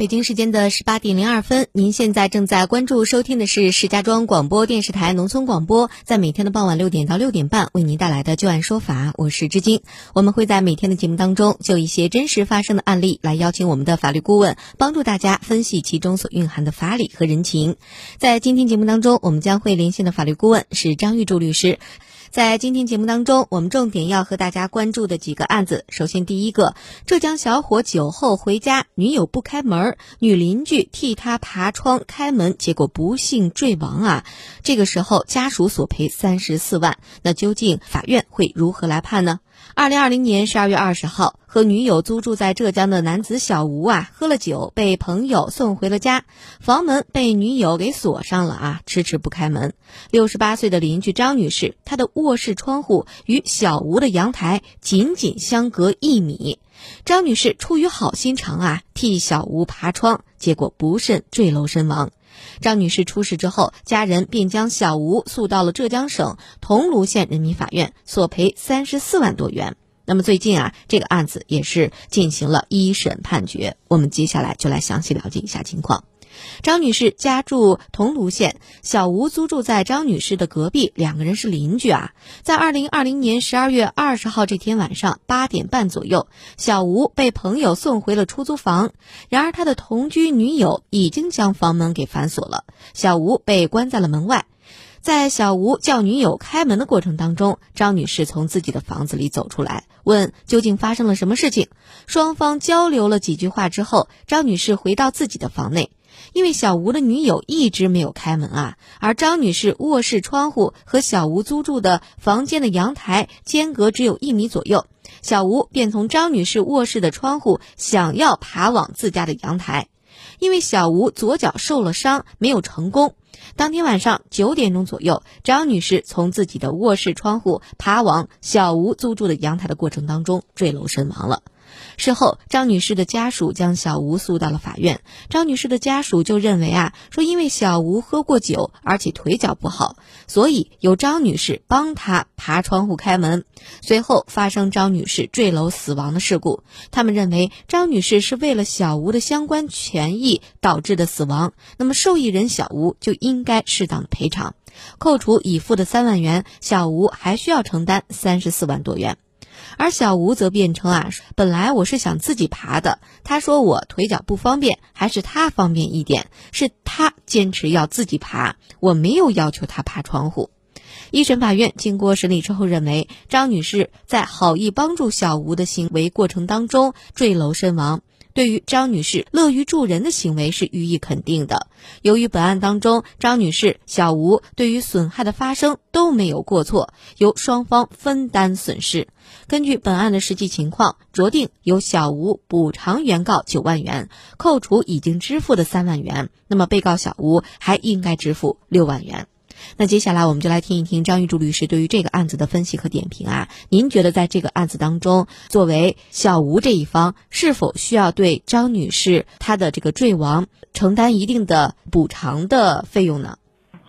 北京时间的十八点零二分，您现在正在关注收听的是石家庄广播电视台农村广播，在每天的傍晚六点到六点半为您带来的旧案说法，我是知金。我们会在每天的节目当中，就一些真实发生的案例来邀请我们的法律顾问，帮助大家分析其中所蕴含的法理和人情。在今天节目当中，我们将会连线的法律顾问是张玉柱律师。在今天节目当中，我们重点要和大家关注的几个案子。首先，第一个，浙江小伙酒后回家，女友不开门，女邻居替他爬窗开门，结果不幸坠亡啊。这个时候，家属索赔三十四万，那究竟法院会如何来判呢？二零二零年十二月二十号，和女友租住在浙江的男子小吴啊，喝了酒，被朋友送回了家，房门被女友给锁上了啊，迟迟不开门。六十八岁的邻居张女士，她的卧室窗户与小吴的阳台仅仅相隔一米。张女士出于好心肠啊，替小吴爬窗，结果不慎坠楼身亡。张女士出事之后，家人便将小吴诉到了浙江省桐庐县人民法院，索赔三十四万多元。那么最近啊，这个案子也是进行了一审判决。我们接下来就来详细了解一下情况。张女士家住桐庐县，小吴租住在张女士的隔壁，两个人是邻居啊。在二零二零年十二月二十号这天晚上八点半左右，小吴被朋友送回了出租房，然而他的同居女友已经将房门给反锁了，小吴被关在了门外。在小吴叫女友开门的过程当中，张女士从自己的房子里走出来，问究竟发生了什么事情。双方交流了几句话之后，张女士回到自己的房内。因为小吴的女友一直没有开门啊，而张女士卧室窗户和小吴租住的房间的阳台间隔只有一米左右，小吴便从张女士卧室的窗户想要爬往自家的阳台，因为小吴左脚受了伤，没有成功。当天晚上九点钟左右，张女士从自己的卧室窗户爬往小吴租住的阳台的过程当中坠楼身亡了。事后，张女士的家属将小吴诉到了法院。张女士的家属就认为啊，说因为小吴喝过酒，而且腿脚不好，所以由张女士帮他爬窗户开门，随后发生张女士坠楼死亡的事故。他们认为张女士是为了小吴的相关权益导致的死亡，那么受益人小吴就应该适当的赔偿，扣除已付的三万元，小吴还需要承担三十四万多元。而小吴则辩称啊，本来我是想自己爬的，他说我腿脚不方便，还是他方便一点，是他坚持要自己爬，我没有要求他爬窗户。一审法院经过审理之后认为，张女士在好意帮助小吴的行为过程当中坠楼身亡。对于张女士乐于助人的行为是予以肯定的。由于本案当中张女士、小吴对于损害的发生都没有过错，由双方分担损失。根据本案的实际情况，酌定由小吴补偿原告九万元，扣除已经支付的三万元，那么被告小吴还应该支付六万元。那接下来我们就来听一听张玉柱律师对于这个案子的分析和点评啊。您觉得在这个案子当中，作为小吴这一方，是否需要对张女士她的这个坠亡承担一定的补偿的费用呢？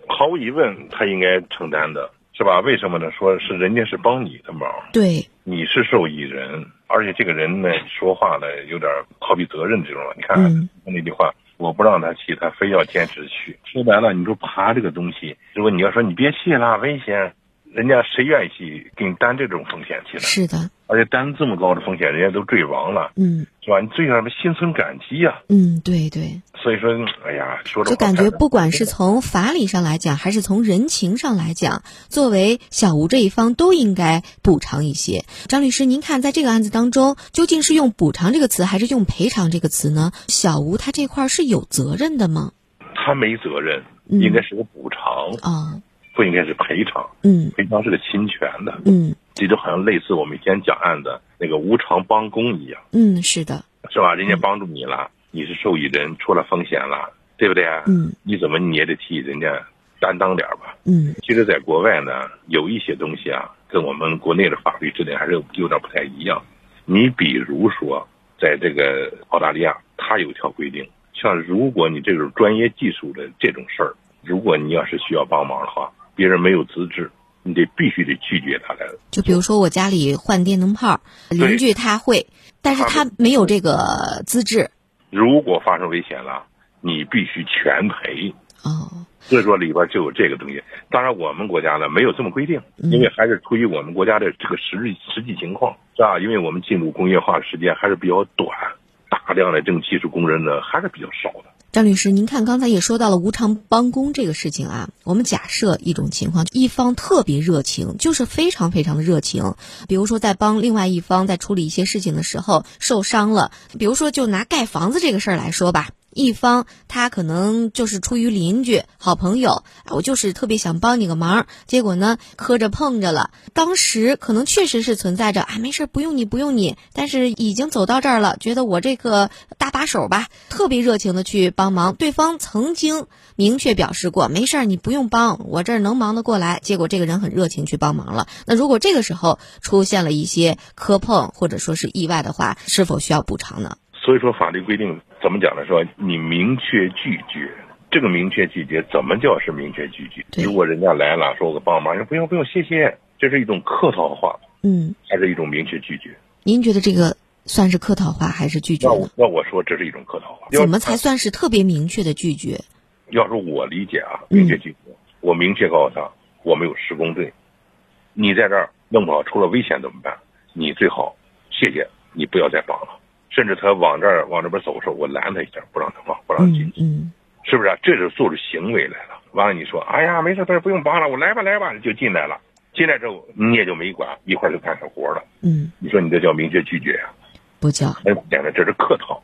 毫无疑问，他应该承担的，是吧？为什么呢？说是人家是帮你的忙，对，你是受益人，而且这个人呢说话呢有点逃避责任这种。你看那句话。我不让他去，他非要坚持去。说白了，你说爬这个东西，如果你要说你别去了，危险，人家谁愿意去给你担这种风险去呢？是的。而且担这么高的风险，人家都坠亡了，嗯，是吧？你最起码心存感激呀，嗯，对对。所以说，哎呀，说就感觉不管是从法理上来讲，还是从人情上来讲，作为小吴这一方都应该补偿一些。张律师，您看在这个案子当中，究竟是用补偿这个词，还是用赔偿这个词呢？小吴他这块是有责任的吗？他没责任，应该是个补偿啊。不应该是赔偿，嗯，赔偿是个侵权的，嗯，这就好像类似我们以前讲案的那个无偿帮工一样，嗯，是的，是吧？人家帮助你了，你是受益人，出了风险了，对不对啊？嗯，你怎么你也得替人家担当点吧？嗯，其实，在国外呢，有一些东西啊，跟我们国内的法律制定还是有点不太一样。你比如说，在这个澳大利亚，它有一条规定，像如果你这种专业技术的这种事儿，如果你要是需要帮忙的话，别人没有资质，你得必须得拒绝他的。就比如说我家里换电灯泡，邻居他会，但是他没有这个资质。如果发生危险了，你必须全赔。哦。所以说里边就有这个东西。当然我们国家呢没有这么规定，因为还是出于我们国家的这个实际实际情况，是吧？因为我们进入工业化的时间还是比较短，大量的这种技术工人呢还是比较少的。张律师，您看刚才也说到了无偿帮工这个事情啊。我们假设一种情况，一方特别热情，就是非常非常的热情。比如说在帮另外一方在处理一些事情的时候受伤了，比如说就拿盖房子这个事儿来说吧。一方他可能就是出于邻居、好朋友，我就是特别想帮你个忙，结果呢磕着碰着了。当时可能确实是存在着啊，没事不用你不用你，但是已经走到这儿了，觉得我这个把手吧，特别热情的去帮忙。对方曾经明确表示过，没事儿你不用帮我这儿能忙得过来。结果这个人很热情去帮忙了。那如果这个时候出现了一些磕碰或者说是意外的话，是否需要补偿呢？所以说法律规定怎么讲呢？说你明确拒绝，这个明确拒绝怎么叫是明确拒绝？如果人家来了，说我帮忙，说不用不用，谢谢，这是一种客套话，嗯，还是一种明确拒绝？您觉得这个算是客套话还是拒绝呢？那我说这是一种客套话。怎么才算是特别明确的拒绝？要是我理解啊，明确拒绝，我明确告诉他我没有施工队，你在这儿弄不好出了危险怎么办？你最好谢谢，你不要再帮了。甚至他往这儿往这边走的时候，我拦他一下，不让他帮，不让他进去，是不是？啊这是做出行为来了。完了，你说，哎呀，没事，不用帮了，我来吧，来吧，就进来了。进来之后，你也就没管，一块儿就干上活了。嗯，你说你这叫明确拒绝呀？不叫，哎，讲的，这是客套。